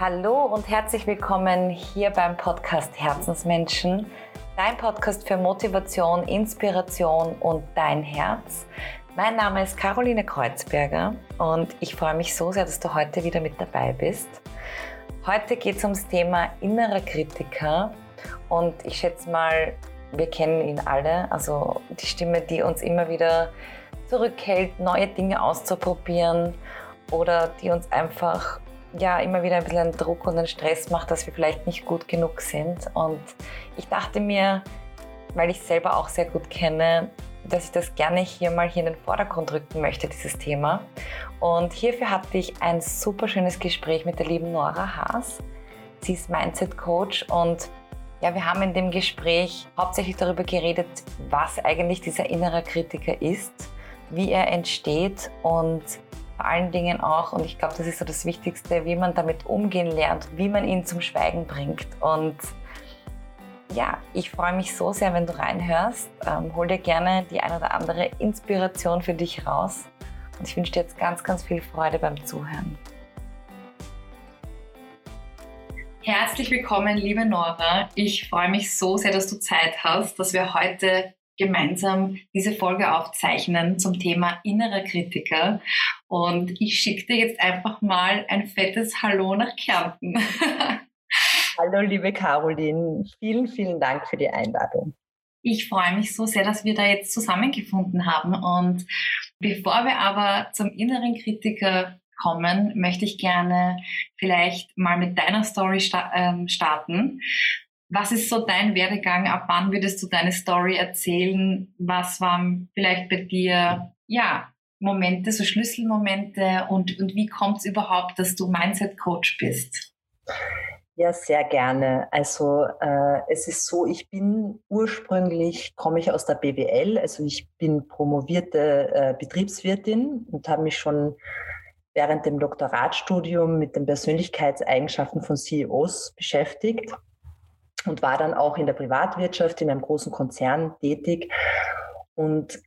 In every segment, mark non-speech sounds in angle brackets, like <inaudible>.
Hallo und herzlich willkommen hier beim Podcast Herzensmenschen, dein Podcast für Motivation, Inspiration und dein Herz. Mein Name ist Caroline Kreuzberger und ich freue mich so sehr, dass du heute wieder mit dabei bist. Heute geht es ums Thema innerer Kritiker und ich schätze mal, wir kennen ihn alle, also die Stimme, die uns immer wieder zurückhält, neue Dinge auszuprobieren oder die uns einfach ja immer wieder ein bisschen Druck und einen Stress macht, dass wir vielleicht nicht gut genug sind. Und ich dachte mir, weil ich selber auch sehr gut kenne, dass ich das gerne hier mal hier in den Vordergrund rücken möchte, dieses Thema. Und hierfür hatte ich ein super schönes Gespräch mit der lieben Nora Haas. Sie ist Mindset Coach und ja, wir haben in dem Gespräch hauptsächlich darüber geredet, was eigentlich dieser innere Kritiker ist, wie er entsteht und vor allen Dingen auch, und ich glaube, das ist so das Wichtigste, wie man damit umgehen lernt, wie man ihn zum Schweigen bringt. Und ja, ich freue mich so sehr, wenn du reinhörst. Ähm, hol dir gerne die ein oder andere Inspiration für dich raus. Und ich wünsche dir jetzt ganz, ganz viel Freude beim Zuhören. Herzlich willkommen, liebe Nora. Ich freue mich so sehr, dass du Zeit hast, dass wir heute gemeinsam diese Folge aufzeichnen zum Thema innerer Kritiker. Und ich schicke dir jetzt einfach mal ein fettes Hallo nach Kärnten. <laughs> Hallo, liebe Caroline. Vielen, vielen Dank für die Einladung. Ich freue mich so sehr, dass wir da jetzt zusammengefunden haben. Und bevor wir aber zum inneren Kritiker kommen, möchte ich gerne vielleicht mal mit deiner Story ähm, starten. Was ist so dein Werdegang? Ab wann würdest du deine Story erzählen? Was waren vielleicht bei dir, ja, Momente, so Schlüsselmomente und, und wie kommt es überhaupt, dass du Mindset Coach bist? Ja, sehr gerne. Also äh, es ist so, ich bin ursprünglich, komme ich aus der BWL, also ich bin promovierte äh, Betriebswirtin und habe mich schon während dem Doktoratstudium mit den Persönlichkeitseigenschaften von CEOs beschäftigt und war dann auch in der Privatwirtschaft in einem großen Konzern tätig. Und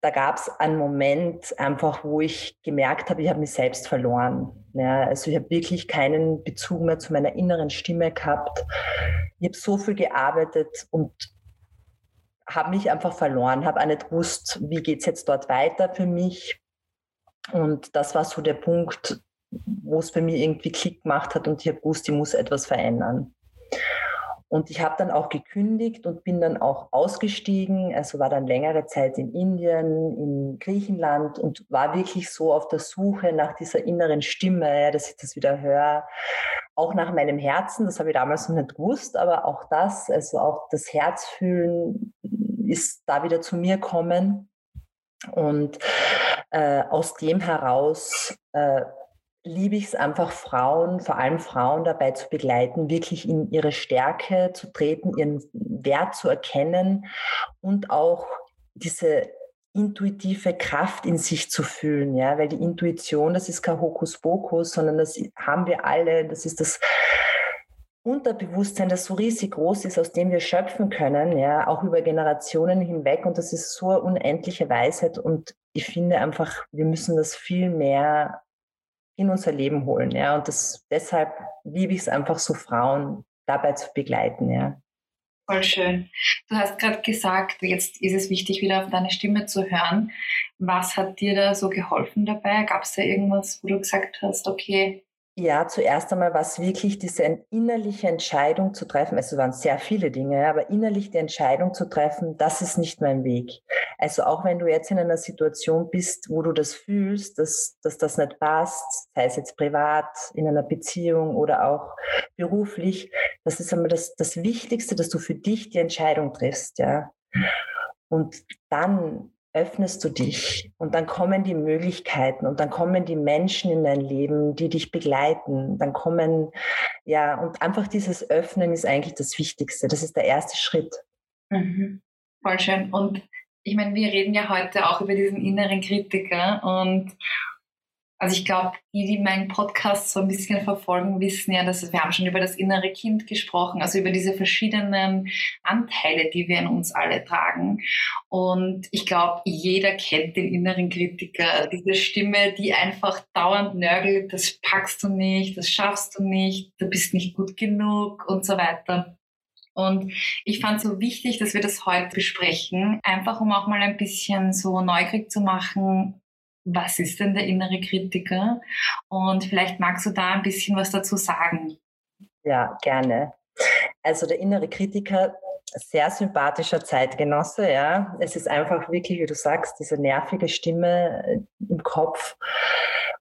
da gab es einen Moment einfach, wo ich gemerkt habe, ich habe mich selbst verloren. Ja, also ich habe wirklich keinen Bezug mehr zu meiner inneren Stimme gehabt. Ich habe so viel gearbeitet und habe mich einfach verloren, habe auch nicht gewusst, wie geht es jetzt dort weiter für mich. Und das war so der Punkt, wo es für mich irgendwie Klick gemacht hat und ich habe gewusst, ich muss etwas verändern. Und ich habe dann auch gekündigt und bin dann auch ausgestiegen. Also war dann längere Zeit in Indien, in Griechenland und war wirklich so auf der Suche nach dieser inneren Stimme, dass ich das wieder höre. Auch nach meinem Herzen, das habe ich damals noch nicht gewusst, aber auch das, also auch das Herzfühlen ist da wieder zu mir kommen. Und äh, aus dem heraus äh, liebe ich es einfach, Frauen, vor allem Frauen dabei zu begleiten, wirklich in ihre Stärke zu treten, ihren Wert zu erkennen und auch diese intuitive Kraft in sich zu fühlen, ja, weil die Intuition, das ist kein Hokuspokus, sondern das haben wir alle, das ist das Unterbewusstsein, das so riesig groß ist, aus dem wir schöpfen können, ja, auch über Generationen hinweg. Und das ist so eine unendliche Weisheit. Und ich finde einfach, wir müssen das viel mehr in unser Leben holen. Ja. Und das, deshalb liebe ich es einfach so, Frauen dabei zu begleiten. Ja. Voll schön. Du hast gerade gesagt, jetzt ist es wichtig, wieder auf deine Stimme zu hören. Was hat dir da so geholfen dabei? Gab es da irgendwas, wo du gesagt hast, okay, ja, zuerst einmal war es wirklich diese innerliche Entscheidung zu treffen. Also es waren sehr viele Dinge, aber innerlich die Entscheidung zu treffen, das ist nicht mein Weg. Also auch wenn du jetzt in einer Situation bist, wo du das fühlst, dass, dass das nicht passt, sei es jetzt privat, in einer Beziehung oder auch beruflich, das ist einmal das, das Wichtigste, dass du für dich die Entscheidung triffst, ja. Und dann öffnest du dich und dann kommen die Möglichkeiten und dann kommen die Menschen in dein Leben, die dich begleiten. Dann kommen, ja, und einfach dieses Öffnen ist eigentlich das Wichtigste. Das ist der erste Schritt. Mhm. Voll schön. Und ich meine, wir reden ja heute auch über diesen inneren Kritiker und also ich glaube, die, die meinen Podcast so ein bisschen verfolgen, wissen ja, dass wir haben schon über das innere Kind gesprochen, also über diese verschiedenen Anteile, die wir in uns alle tragen. Und ich glaube, jeder kennt den inneren Kritiker, diese Stimme, die einfach dauernd nörgelt, das packst du nicht, das schaffst du nicht, du bist nicht gut genug und so weiter. Und ich fand es so wichtig, dass wir das heute besprechen, einfach um auch mal ein bisschen so neugierig zu machen, was ist denn der innere Kritiker? Und vielleicht magst du da ein bisschen was dazu sagen. Ja, gerne. Also der innere Kritiker, sehr sympathischer Zeitgenosse, ja. Es ist einfach wirklich, wie du sagst, diese nervige Stimme äh, im Kopf.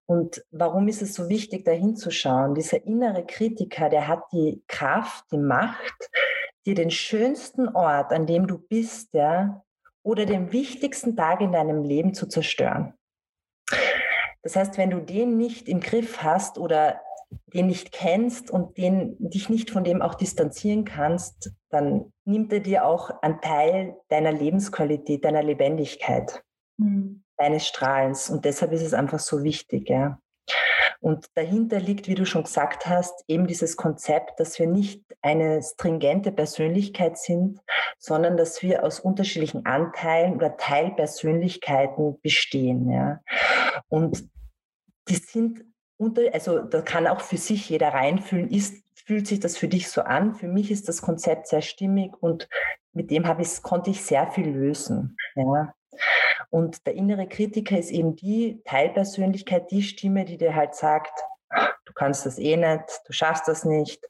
Und warum ist es so wichtig, da hinzuschauen? Dieser innere Kritiker, der hat die Kraft, die Macht, dir den schönsten Ort, an dem du bist, ja, oder den wichtigsten Tag in deinem Leben zu zerstören. Das heißt, wenn du den nicht im Griff hast oder den nicht kennst und den, dich nicht von dem auch distanzieren kannst, dann nimmt er dir auch einen Teil deiner Lebensqualität, deiner Lebendigkeit, mhm. deines Strahlens. Und deshalb ist es einfach so wichtig. Ja. Und dahinter liegt, wie du schon gesagt hast, eben dieses Konzept, dass wir nicht eine stringente Persönlichkeit sind, sondern dass wir aus unterschiedlichen Anteilen oder Teilpersönlichkeiten bestehen. Ja. Und die sind unter, also da kann auch für sich jeder reinfühlen, ist, fühlt sich das für dich so an? Für mich ist das Konzept sehr stimmig und mit dem habe ich, konnte ich sehr viel lösen. Ja. Und der innere Kritiker ist eben die Teilpersönlichkeit, die Stimme, die dir halt sagt, du kannst das eh nicht, du schaffst das nicht,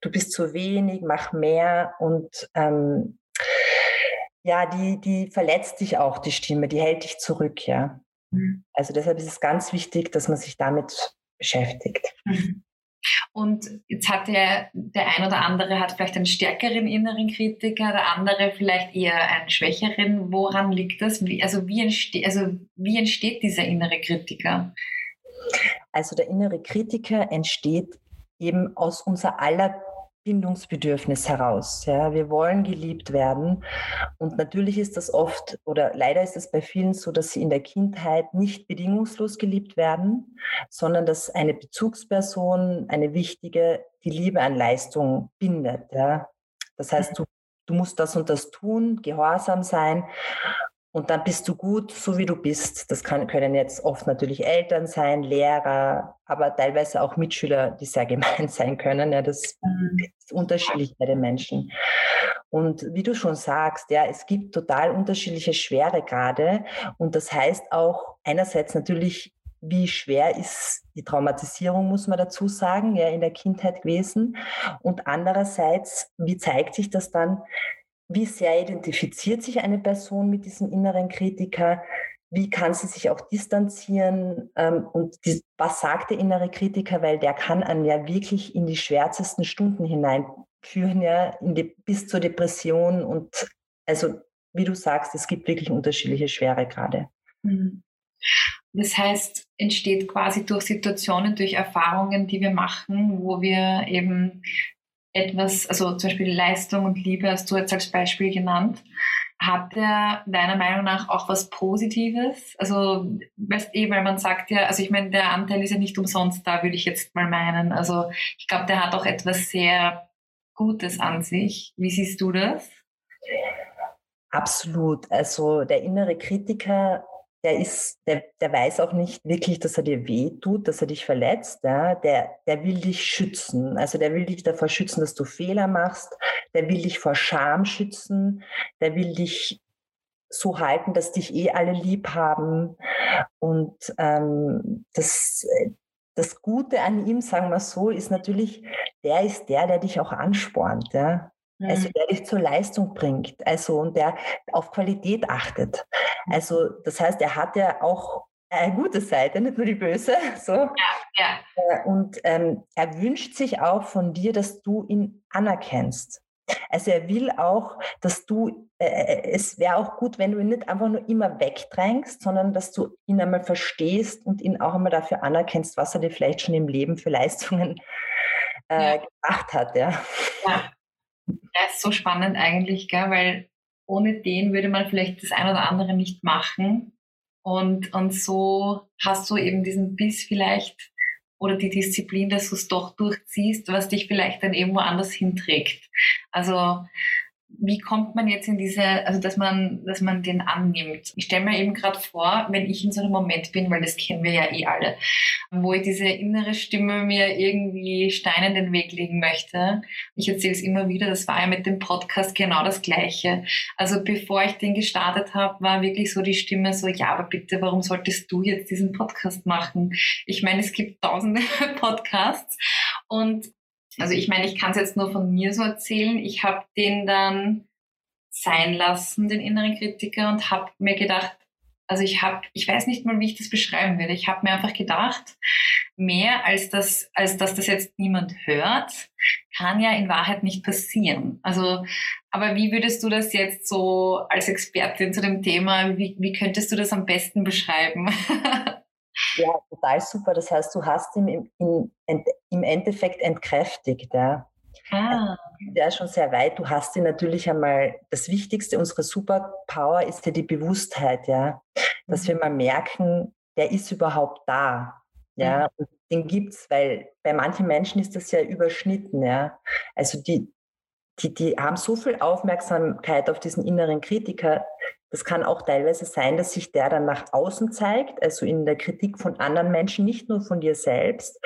du bist zu wenig, mach mehr und ähm, ja, die, die verletzt dich auch, die Stimme, die hält dich zurück, ja. Mhm. Also deshalb ist es ganz wichtig, dass man sich damit beschäftigt. Mhm. Und jetzt hat der, der ein oder andere hat vielleicht einen stärkeren inneren Kritiker, der andere vielleicht eher einen schwächeren. Woran liegt das? Wie, also, wie entsteht, also wie entsteht dieser innere Kritiker? Also der innere Kritiker entsteht eben aus unser aller Bindungsbedürfnis heraus. Ja, wir wollen geliebt werden. Und natürlich ist das oft oder leider ist es bei vielen so, dass sie in der Kindheit nicht bedingungslos geliebt werden, sondern dass eine Bezugsperson, eine wichtige, die Liebe an Leistung bindet. Ja. Das heißt, du, du musst das und das tun, gehorsam sein. Und dann bist du gut, so wie du bist. Das kann, können jetzt oft natürlich Eltern sein, Lehrer, aber teilweise auch Mitschüler, die sehr gemein <laughs> sein können. Ja, das mhm. ist unterschiedlich bei den Menschen. Und wie du schon sagst, ja, es gibt total unterschiedliche Schweregrade. Und das heißt auch einerseits natürlich, wie schwer ist die Traumatisierung, muss man dazu sagen, ja, in der Kindheit gewesen. Und andererseits, wie zeigt sich das dann wie sehr identifiziert sich eine Person mit diesem inneren Kritiker? Wie kann sie sich auch distanzieren? Ähm, und was sagt der innere Kritiker? Weil der kann einen ja wirklich in die schwärzesten Stunden hineinführen, ja, die, bis zur Depression. Und also, wie du sagst, es gibt wirklich unterschiedliche Schweregrade. Mhm. Das heißt, entsteht quasi durch Situationen, durch Erfahrungen, die wir machen, wo wir eben etwas, also zum Beispiel Leistung und Liebe hast du jetzt als Beispiel genannt. Hat der deiner Meinung nach auch was Positives? Also, weißt eh, weil man sagt ja, also ich meine, der Anteil ist ja nicht umsonst da, würde ich jetzt mal meinen. Also, ich glaube, der hat auch etwas sehr Gutes an sich. Wie siehst du das? Absolut. Also, der innere Kritiker der ist, der, der weiß auch nicht wirklich, dass er dir weh tut, dass er dich verletzt. Ja? Der, der will dich schützen. Also der will dich davor schützen, dass du Fehler machst. Der will dich vor Scham schützen. Der will dich so halten, dass dich eh alle lieb haben. Und ähm, das, das Gute an ihm, sagen wir so, ist natürlich, der ist der, der dich auch anspornt. Ja? Also mhm. der dich zur Leistung bringt, also und der auf Qualität achtet. Mhm. Also das heißt, er hat ja auch eine gute Seite, nicht nur die böse. <laughs> So. Ja, ja. Äh, und ähm, er wünscht sich auch von dir, dass du ihn anerkennst. Also er will auch, dass du, äh, äh es wäre auch gut, wenn du ihn nicht einfach nur immer wegdrängst, sondern dass du ihn einmal verstehst und ihn auch einmal dafür anerkennst, was er dir vielleicht schon im Leben für Leistungen äh, ja. gemacht hat. Ja. ja. Das ist so spannend eigentlich, gell? weil ohne den würde man vielleicht das ein oder andere nicht machen. Und, und so hast du eben diesen Biss vielleicht oder die Disziplin, dass du es doch durchziehst, was dich vielleicht dann irgendwo anders hinträgt. Also wie kommt man jetzt in diese, also dass man, dass man den annimmt? Ich stelle mir eben gerade vor, wenn ich in so einem Moment bin, weil das kennen wir ja eh alle, wo ich diese innere Stimme mir irgendwie Steine in den Weg legen möchte. Ich erzähle es immer wieder, das war ja mit dem Podcast genau das Gleiche. Also bevor ich den gestartet habe, war wirklich so die Stimme so, ja, aber bitte, warum solltest du jetzt diesen Podcast machen? Ich meine, es gibt tausende <laughs> Podcasts und also ich meine, ich kann es jetzt nur von mir so erzählen. Ich habe den dann sein lassen, den inneren Kritiker, und habe mir gedacht, also ich habe, ich weiß nicht mal, wie ich das beschreiben würde. Ich habe mir einfach gedacht, mehr als das, als dass das jetzt niemand hört, kann ja in Wahrheit nicht passieren. Also, aber wie würdest du das jetzt so als Expertin zu dem Thema, wie, wie könntest du das am besten beschreiben? <laughs> Ja, total super. Das heißt, du hast ihn im, in, im Endeffekt entkräftigt. Ja. Ah. Der ist schon sehr weit. Du hast ihn natürlich einmal, das Wichtigste, unsere Superpower ist ja die Bewusstheit, ja. Dass mhm. wir mal merken, der ist überhaupt da. Ja, mhm. und den gibt's, weil bei manchen Menschen ist das ja überschnitten, ja. Also die, die, die haben so viel Aufmerksamkeit auf diesen inneren Kritiker, das kann auch teilweise sein, dass sich der dann nach außen zeigt, also in der Kritik von anderen Menschen, nicht nur von dir selbst.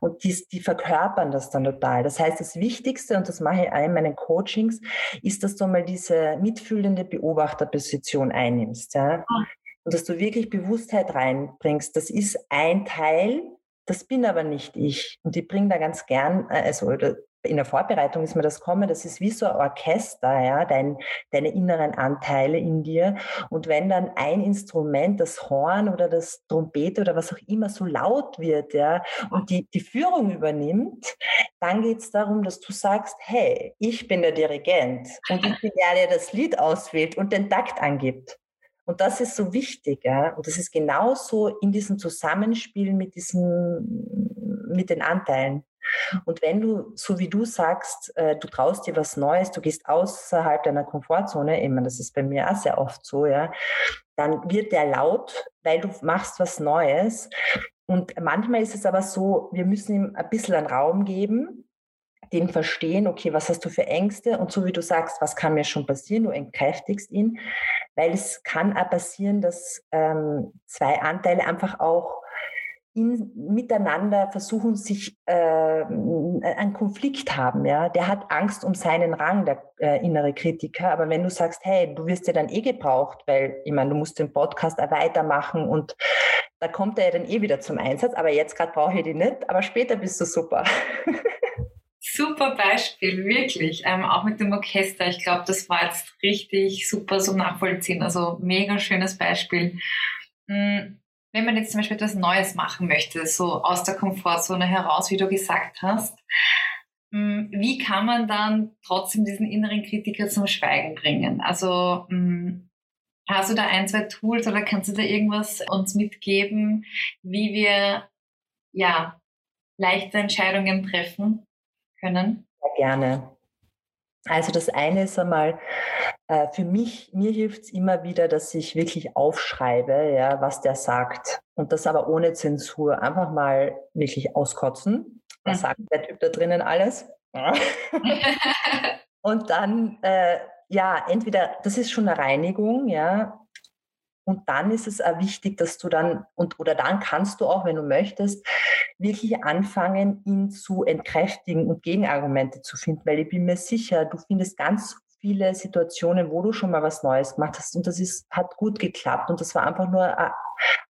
Und die, die verkörpern das dann total. Das heißt, das Wichtigste, und das mache ich auch in meinen Coachings, ist, dass du mal diese mitfühlende Beobachterposition einnimmst. Ja? Ah. Und dass du wirklich Bewusstheit reinbringst. Das ist ein Teil, das bin aber nicht ich. Und ich bringe da ganz gern, äh, also in der Vorbereitung ist mir das kommen, das ist wie so ein Orchester, ja, dein, deine inneren Anteile in dir. Und wenn dann ein Instrument, das Horn oder das Trompete oder was auch immer so laut wird, ja, und die, die Führung übernimmt, dann geht es darum, dass du sagst, hey, ich bin der Dirigent und ich bin der, der das Lied auswählt und den Takt angibt. Und das ist so wichtig, ja. Und das ist genauso in diesem Zusammenspiel mit diesen, mit den Anteilen. Und wenn du, so wie du sagst, äh, du traust dir was Neues, du gehst außerhalb deiner Komfortzone, immer, das ist bei mir auch sehr oft so, ja, dann wird der laut, weil du machst was Neues. Und manchmal ist es aber so, wir müssen ihm ein bisschen einen Raum geben, den verstehen, okay, was hast du für Ängste? Und so wie du sagst, was kann mir schon passieren? Du entkräftigst ihn, weil es kann auch passieren, dass ähm, zwei Anteile einfach auch in, miteinander versuchen, sich äh, einen Konflikt haben. Ja? Der hat Angst um seinen Rang, der äh, innere Kritiker. Aber wenn du sagst, hey, du wirst ja dann eh gebraucht, weil ich meine, du musst den Podcast auch weitermachen und da kommt er ja dann eh wieder zum Einsatz. Aber jetzt gerade brauche ich die nicht, aber später bist du super. Super Beispiel, wirklich. Ähm, auch mit dem Orchester. Ich glaube, das war jetzt richtig super zum Nachvollziehen. Also mega schönes Beispiel. Mhm wenn man jetzt zum Beispiel etwas Neues machen möchte, so aus der Komfortzone heraus, wie du gesagt hast, hm, wie kann man dann trotzdem diesen inneren Kritiker zum Schweigen bringen? Also hm, hast du da ein, zwei Tools oder kannst du da irgendwas uns mitgeben, wie wir ja leichte Entscheidungen treffen können? Sehr gerne. Also das eine ist einmal, äh, für mich, mir hilft es immer wieder, dass ich wirklich aufschreibe, ja, was der sagt. Und das aber ohne Zensur. Einfach mal wirklich auskotzen. Was mhm. sagt der Typ da drinnen alles? <laughs> und dann, äh, ja, entweder, das ist schon eine Reinigung, ja, und dann ist es auch wichtig, dass du dann, und, oder dann kannst du auch, wenn du möchtest, wirklich anfangen, ihn zu entkräftigen und Gegenargumente zu finden, weil ich bin mir sicher, du findest ganz viele Situationen, wo du schon mal was Neues gemacht hast und das ist, hat gut geklappt und das war einfach nur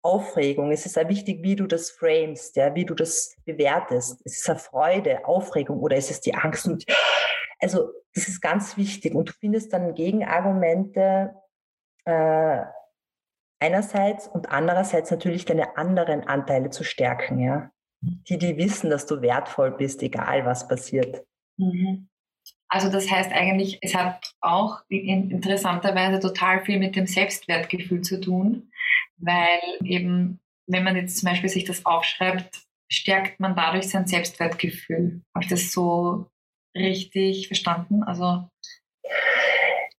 Aufregung. Es ist auch wichtig, wie du das framest, ja, wie du das bewertest. Es ist eine Freude, Aufregung oder ist es die Angst und also das ist ganz wichtig und du findest dann Gegenargumente, äh, einerseits und andererseits natürlich deine anderen Anteile zu stärken, ja. Die, die wissen, dass du wertvoll bist, egal was passiert. Mhm. Also das heißt eigentlich, es hat auch interessanterweise total viel mit dem Selbstwertgefühl zu tun, weil eben, wenn man jetzt zum Beispiel sich das aufschreibt, stärkt man dadurch sein Selbstwertgefühl. Habe ich das so richtig verstanden? Also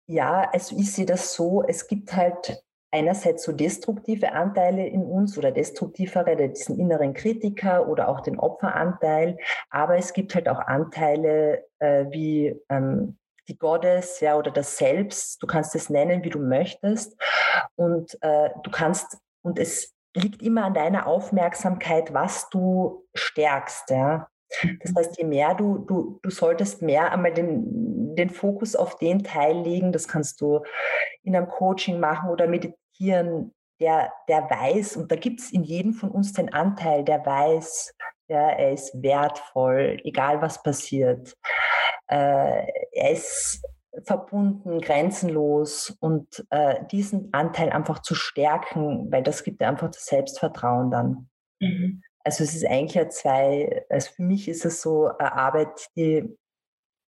ja, also ich sehe das so, es gibt halt einerseits so destruktive Anteile in uns oder destruktivere, diesen inneren Kritiker oder auch den Opferanteil, aber es gibt halt auch Anteile äh, wie ähm, die Goddess, ja, oder das Selbst. Du kannst es nennen, wie du möchtest. Und äh, du kannst, und es liegt immer an deiner Aufmerksamkeit, was du stärkst, ja. Das heißt, je mehr du, du, du solltest mehr einmal den, den Fokus auf den Teil legen, das kannst du in einem Coaching machen oder meditieren, der, der weiß, und da gibt es in jedem von uns den Anteil, der weiß, ja, er ist wertvoll, egal was passiert. Äh, er ist verbunden, grenzenlos und äh, diesen Anteil einfach zu stärken, weil das gibt dir einfach das Selbstvertrauen dann. Mhm. Also es ist eigentlich zwei, also für mich ist es so eine Arbeit, die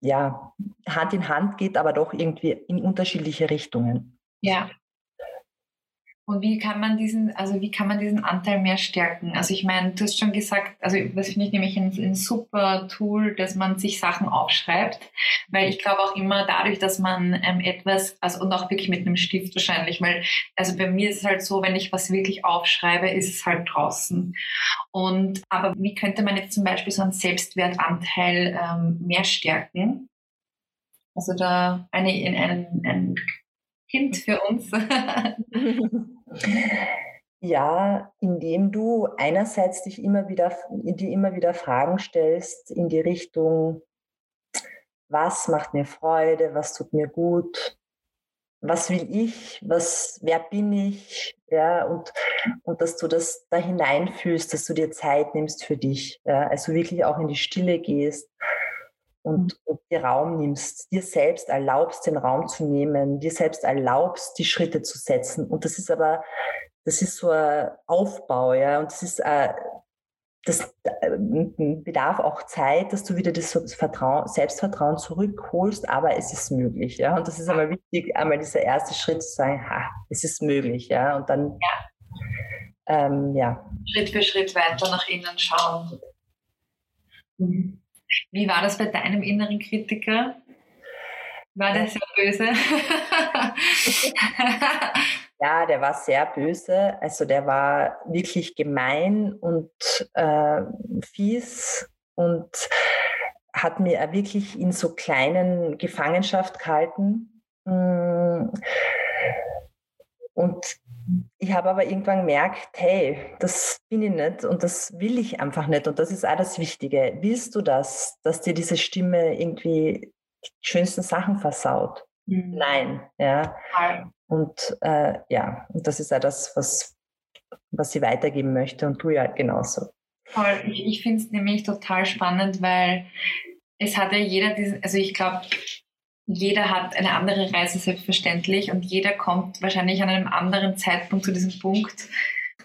ja Hand in Hand geht, aber doch irgendwie in unterschiedliche Richtungen. Ja, und wie kann man diesen, also wie kann man diesen Anteil mehr stärken? Also ich meine, du hast schon gesagt, also das finde ich nämlich ein, ein, super Tool, dass man sich Sachen aufschreibt, weil ich glaube auch immer dadurch, dass man ähm, etwas, also und auch wirklich mit einem Stift wahrscheinlich, weil also bei mir ist es halt so, wenn ich was wirklich aufschreibe, ist es halt draußen. Und aber wie könnte man jetzt zum Beispiel so einen Selbstwertanteil ähm, mehr stärken? Also da eine, in einen, einen Hint für uns? <laughs> ja, indem du einerseits dich immer wieder, dir immer wieder Fragen stellst in die Richtung, was macht mir Freude, was tut mir gut, was will ich, was, wer bin ich, ja, und, und dass du das da hineinfühlst, dass du dir Zeit nimmst für dich, ja, also wirklich auch in die Stille gehst und, und dir Raum nimmst, dir selbst erlaubst, den Raum zu nehmen, dir selbst erlaubst, die Schritte zu setzen. Und das ist aber, das ist so ein Aufbau, ja, und das ist, äh, das äh, bedarf auch Zeit, dass du wieder das Vertrauen, Selbstvertrauen zurückholst, aber es ist möglich, ja. Und das ist aber wichtig, einmal dieser erste Schritt zu sagen, ha, es ist möglich, ja. Und dann, ja. Ähm, ja. Schritt für Schritt weiter nach innen schauen. Mhm. Wie war das bei deinem inneren Kritiker? War der sehr böse? <laughs> ja, der war sehr böse. Also der war wirklich gemein und äh, fies und hat mir wirklich in so kleinen Gefangenschaft gehalten. Mm. Und ich habe aber irgendwann gemerkt, hey, das bin ich nicht und das will ich einfach nicht. Und das ist auch das Wichtige. Willst du das, dass dir diese Stimme irgendwie die schönsten Sachen versaut? Mhm. Nein, ja. Und äh, ja, und das ist auch das, was, was sie weitergeben möchte und du ja genauso. Voll. Ich, ich finde es nämlich total spannend, weil es hat ja jeder diesen, also ich glaube, jeder hat eine andere Reise selbstverständlich und jeder kommt wahrscheinlich an einem anderen Zeitpunkt zu diesem Punkt,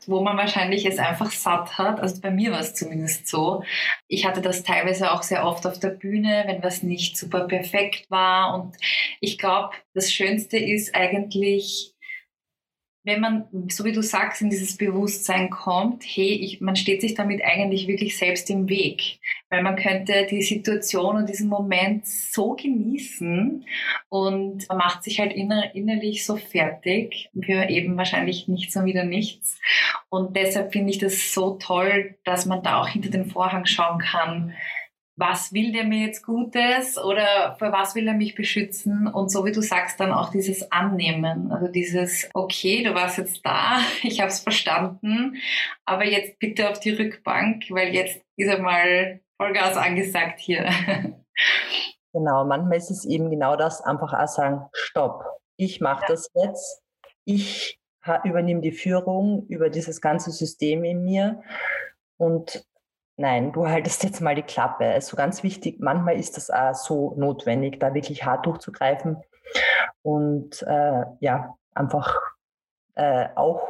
wo man wahrscheinlich es einfach satt hat. Also bei mir war es zumindest so. Ich hatte das teilweise auch sehr oft auf der Bühne, wenn was nicht super perfekt war. Und ich glaube, das Schönste ist eigentlich, wenn man, so wie du sagst, in dieses Bewusstsein kommt, hey, ich, man steht sich damit eigentlich wirklich selbst im Weg, weil man könnte die Situation und diesen Moment so genießen und man macht sich halt inner, innerlich so fertig für eben wahrscheinlich nichts und wieder nichts. Und deshalb finde ich das so toll, dass man da auch hinter den Vorhang schauen kann, was will der mir jetzt Gutes oder für was will er mich beschützen? Und so wie du sagst, dann auch dieses Annehmen, also dieses, okay, du warst jetzt da, <laughs> ich habe es verstanden, aber jetzt bitte auf die Rückbank, weil jetzt ist einmal Vollgas angesagt hier. <laughs> Genau, manchmal ist es eben genau das, einfach auch sagen, stopp, ich mache ja. das jetzt, ich übernehme die Führung über dieses ganze System in mir und Nein, du haltest jetzt mal die Klappe. Also ganz wichtig, manchmal ist das auch so notwendig, da wirklich hart durchzugreifen und äh, ja, einfach äh, auch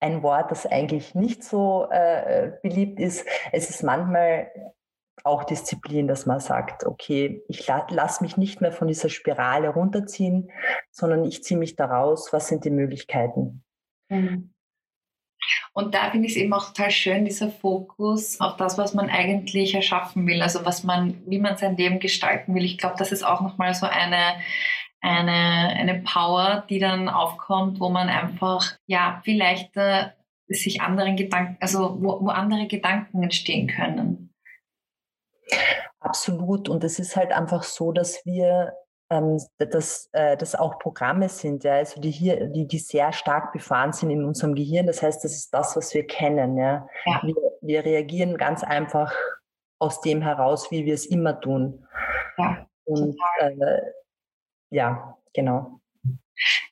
ein Wort, das eigentlich nicht so äh, beliebt ist. Es ist manchmal auch Disziplin, dass man sagt, okay, ich la lasse mich nicht mehr von dieser Spirale runterziehen, sondern ich ziehe mich da raus. Was sind die Möglichkeiten? Mhm. Und da finde ich es eben auch total schön, dieser Fokus auf das, was man eigentlich erschaffen will, also was man, wie man sein Leben gestalten will. Ich glaube, das ist auch nochmal so eine, eine, eine Power, die dann aufkommt, wo man einfach, ja, vielleicht äh, sich anderen Gedanken, also wo, wo andere Gedanken entstehen können. Absolut. Und es ist halt einfach so, dass wir ähm, dass äh, das auch Programme sind, ja, also die hier, die, die sehr stark befahren sind in unserem Gehirn. Das heißt, das ist das, was wir kennen. Ja. ja. Wir, wir reagieren ganz einfach aus dem heraus, wie wir es immer tun. Ja, Und äh, ja, genau.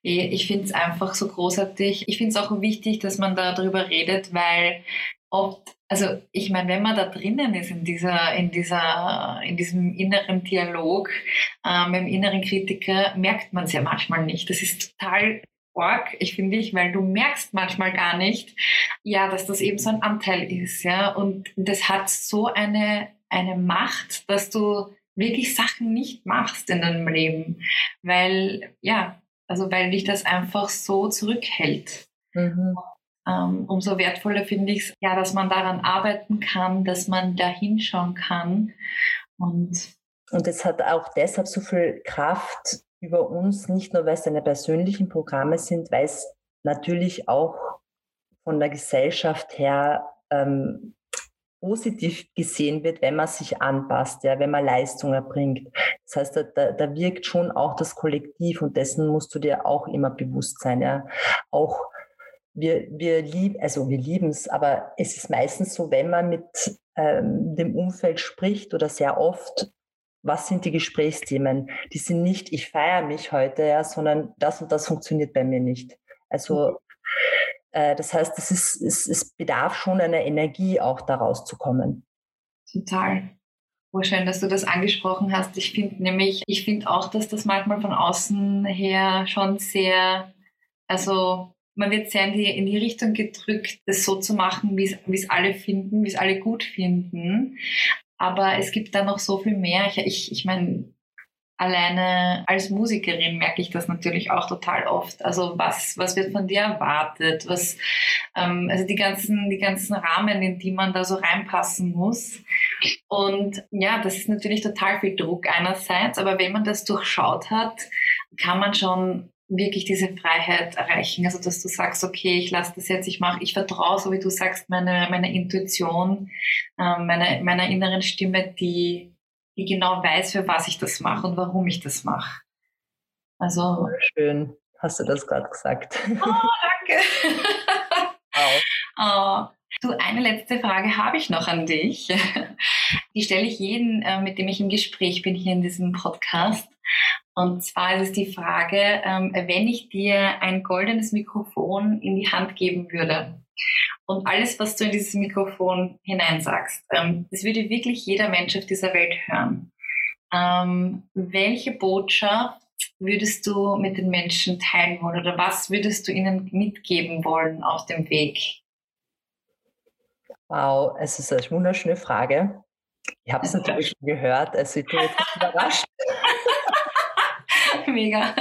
Ich finde es einfach so großartig. Ich finde es auch wichtig, dass man darüber redet, weil oft, also ich meine, wenn man da drinnen ist in dieser, in dieser, in diesem inneren Dialog äh, mit dem inneren Kritiker, merkt man es ja manchmal nicht. Das ist total arg, ich finde ich, weil du merkst manchmal gar nicht, ja, dass das eben so ein Anteil ist, ja. Und das hat so eine, eine Macht, dass du wirklich Sachen nicht machst in deinem Leben, weil, ja, also weil dich das einfach so zurückhält. Mhm. Ähm, umso wertvoller finde ich es, ja, dass man daran arbeiten kann, dass man da hinschauen kann. Und, und es hat auch deshalb so viel Kraft über uns, nicht nur weil es deine persönlichen Programme sind, weil es natürlich auch von der Gesellschaft her ähm, positiv gesehen wird, wenn man sich anpasst, ja, wenn man Leistung erbringt. Das heißt, da, da wirkt schon auch das Kollektiv und dessen musst du dir auch immer bewusst sein. Ja. Auch wir, wir lieben, also wir lieben es, aber es ist meistens so, wenn man mit ähm, dem Umfeld spricht oder sehr oft, was sind die Gesprächsthemen? Die sind nicht, ich feiere mich heute, ja, sondern das und das funktioniert bei mir nicht. Also mhm. Äh, das heißt, es, ist, es, es bedarf schon einer Energie, auch daraus zu kommen. Total. Oh, schön, dass du das angesprochen hast. Ich finde nämlich, ich finde auch, dass das manchmal von außen her schon sehr, also man wird sehr in die, in die Richtung gedrückt, das so zu machen, wie es alle finden, wie es alle gut finden. Aber es gibt da noch so viel mehr. Ich, ich, ich meine, Alleine als Musikerin merke ich das natürlich auch total oft. Also was, was wird von dir erwartet? Was, ähm, also die ganzen, die ganzen Rahmen, in die man da so reinpassen muss. Und ja, das ist natürlich total viel Druck einerseits, aber wenn man das durchschaut hat, kann man schon wirklich diese Freiheit erreichen. Also dass du sagst, okay, ich lasse das jetzt, ich mache, ich vertraue, so wie du sagst, meine, meine Intuition, äh, meine, meiner inneren Stimme, die die genau weiß, für was ich das mache und warum ich das mache. Also schön, hast du das gerade gesagt. Oh, danke. oh. Du, eine letzte Frage habe ich noch an dich. Die stelle ich jeden, äh, mit dem ich im Gespräch bin hier in diesem Podcast. Und zwar ist es die Frage, ähm, wenn ich dir ein goldenes Mikrofon in die Hand geben würde, und alles, was du in dieses Mikrofon hineinsagst, ähm, das würde wirklich jeder Mensch auf dieser Welt hören. Ähm, welche Botschaft würdest du mit den Menschen teilen wollen oder was würdest du ihnen mitgeben wollen auf dem Weg? Wow, es ist eine wunderschöne Frage. Ich habe es natürlich schon gehört, also ich bin jetzt überrascht. <laughs> <laughs> Mega.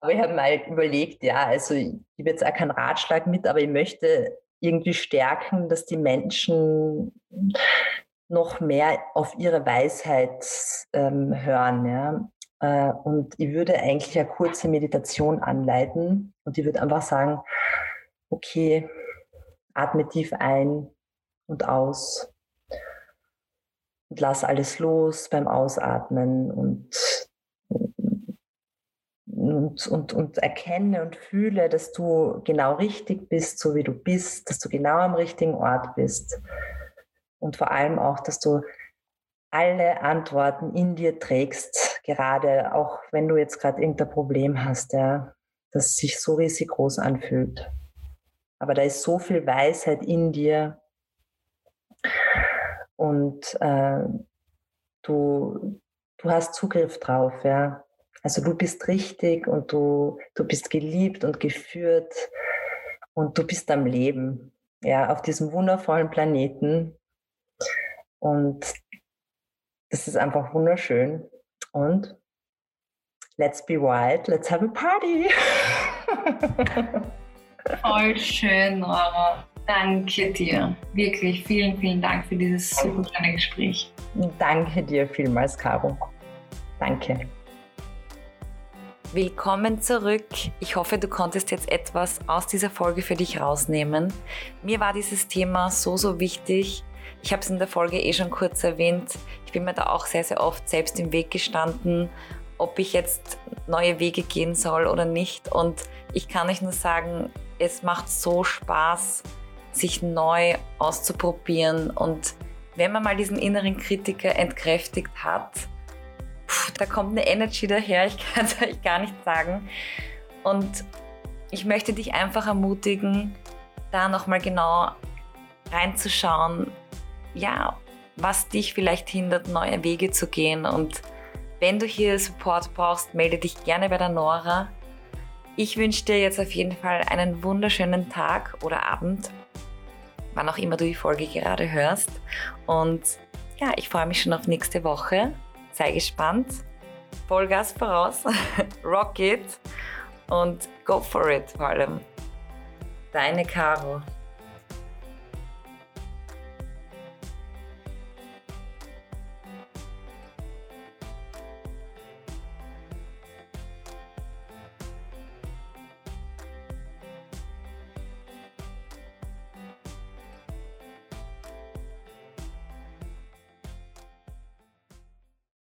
Aber ich habe mal überlegt, ja, also ich gebe jetzt auch keinen Ratschlag mit, aber ich möchte irgendwie stärken, dass die Menschen noch mehr auf ihre Weisheit ähm, hören. Ja? Äh, und ich würde eigentlich eine kurze Meditation anleiten und ich würde einfach sagen, okay, atme tief ein und aus und lass alles los beim Ausatmen und und, und, und erkenne und fühle, dass du genau richtig bist, so wie du bist, dass du genau am richtigen Ort bist. Und vor allem auch, dass du alle Antworten in dir trägst, gerade auch wenn du jetzt gerade irgendein Problem hast, ja, das sich so riesig groß anfühlt. Aber da ist so viel Weisheit in dir und äh, du, du hast Zugriff drauf, ja. Also du bist richtig und du, du bist geliebt und geführt und du bist am Leben, ja, auf diesem wundervollen Planeten. Und das ist einfach wunderschön. Und let's be wild, let's have a party. <laughs> Voll schön, Laura. Danke dir. Wirklich vielen, vielen Dank für dieses super schöne Gespräch. Danke dir vielmals, Caro. Danke. Willkommen zurück. Ich hoffe, du konntest jetzt etwas aus dieser Folge für dich rausnehmen. Mir war dieses Thema so, so wichtig. Ich habe es in der Folge eh schon kurz erwähnt. Ich bin mir da auch sehr, sehr oft selbst im Weg gestanden, ob ich jetzt neue Wege gehen soll oder nicht. Und ich kann euch nur sagen, es macht so Spaß, sich neu auszuprobieren. Und wenn man mal diesen inneren Kritiker entkräftigt hat, da kommt eine Energy daher, ich kann es <laughs> euch gar nicht sagen. Und ich möchte dich einfach ermutigen, da nochmal genau reinzuschauen, ja, was dich vielleicht hindert, neue Wege zu gehen. Und wenn du hier Support brauchst, melde dich gerne bei der Nora. Ich wünsche dir jetzt auf jeden Fall einen wunderschönen Tag oder Abend, wann auch immer du die Folge gerade hörst. Und ja, ich freue mich schon auf nächste Woche. Sei gespannt. Vollgas voraus. <laughs> Rock it und go for it vor allem. Deine Caro.